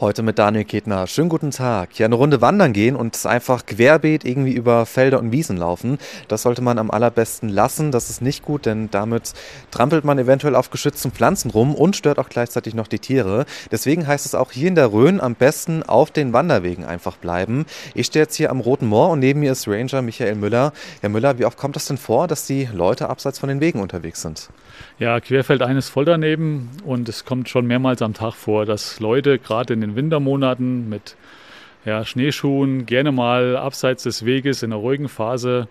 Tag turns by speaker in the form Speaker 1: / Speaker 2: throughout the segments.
Speaker 1: Heute mit Daniel Ketner. Schönen guten Tag. Ja, eine Runde wandern gehen und einfach querbeet irgendwie über Felder und Wiesen laufen. Das sollte man am allerbesten lassen. Das ist nicht gut, denn damit trampelt man eventuell auf geschützten Pflanzen rum und stört auch gleichzeitig noch die Tiere. Deswegen heißt es auch hier in der Rhön am besten auf den Wanderwegen einfach bleiben. Ich stehe jetzt hier am Roten Moor und neben mir ist Ranger Michael Müller. Herr Müller, wie oft kommt das denn vor, dass die Leute abseits von den Wegen unterwegs sind?
Speaker 2: Ja, Querfeldein ist voll daneben und es kommt schon mehrmals am Tag vor, dass Leute gerade in den Wintermonaten mit ja, Schneeschuhen gerne mal abseits des Weges in einer ruhigen Phase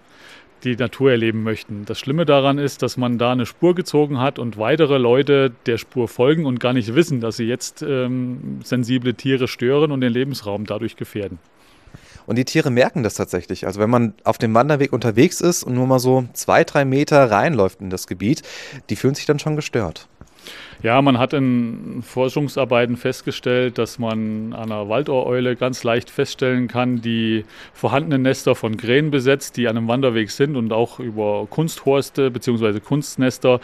Speaker 2: die Natur erleben möchten. Das Schlimme daran ist, dass man da eine Spur gezogen hat und weitere Leute der Spur folgen und gar nicht wissen, dass sie jetzt ähm, sensible Tiere stören und den Lebensraum dadurch gefährden.
Speaker 1: Und die Tiere merken das tatsächlich. Also wenn man auf dem Wanderweg unterwegs ist und nur mal so zwei, drei Meter reinläuft in das Gebiet, die fühlen sich dann schon gestört.
Speaker 2: Ja, man hat in Forschungsarbeiten festgestellt, dass man an einer Waldohreule ganz leicht feststellen kann, die vorhandenen Nester von Krähen besetzt, die an einem Wanderweg sind und auch über Kunsthorste bzw. Kunstnester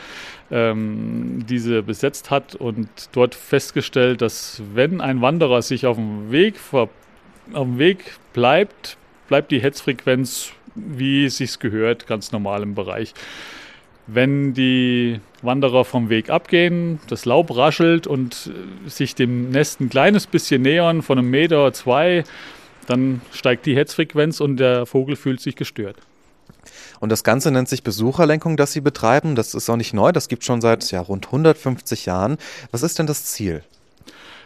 Speaker 2: ähm, diese besetzt hat und dort festgestellt, dass wenn ein Wanderer sich auf dem Weg auf dem Weg bleibt, bleibt die Hetzfrequenz, wie es sich gehört, ganz normal im Bereich. Wenn die Wanderer vom Weg abgehen, das Laub raschelt und sich dem Nest ein kleines bisschen nähern, von einem Meter oder zwei, dann steigt die Hetzfrequenz und der Vogel fühlt sich gestört.
Speaker 1: Und das Ganze nennt sich Besucherlenkung, das Sie betreiben. Das ist auch nicht neu, das gibt es schon seit ja, rund 150 Jahren. Was ist denn das Ziel?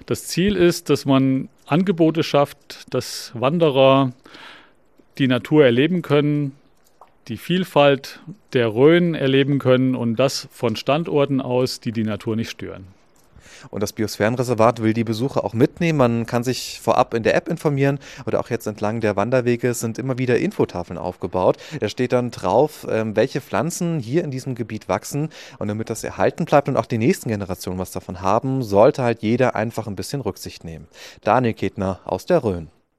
Speaker 2: Das Ziel ist, dass man Angebote schafft, dass Wanderer die Natur erleben können, die Vielfalt der Rhön erleben können und das von Standorten aus, die die Natur nicht stören.
Speaker 1: Und das Biosphärenreservat will die Besucher auch mitnehmen. Man kann sich vorab in der App informieren oder auch jetzt entlang der Wanderwege sind immer wieder Infotafeln aufgebaut. Da steht dann drauf, ähm, welche Pflanzen hier in diesem Gebiet wachsen. Und damit das erhalten bleibt und auch die nächsten Generationen was davon haben, sollte halt jeder einfach ein bisschen Rücksicht nehmen. Daniel Ketner aus der Rhön.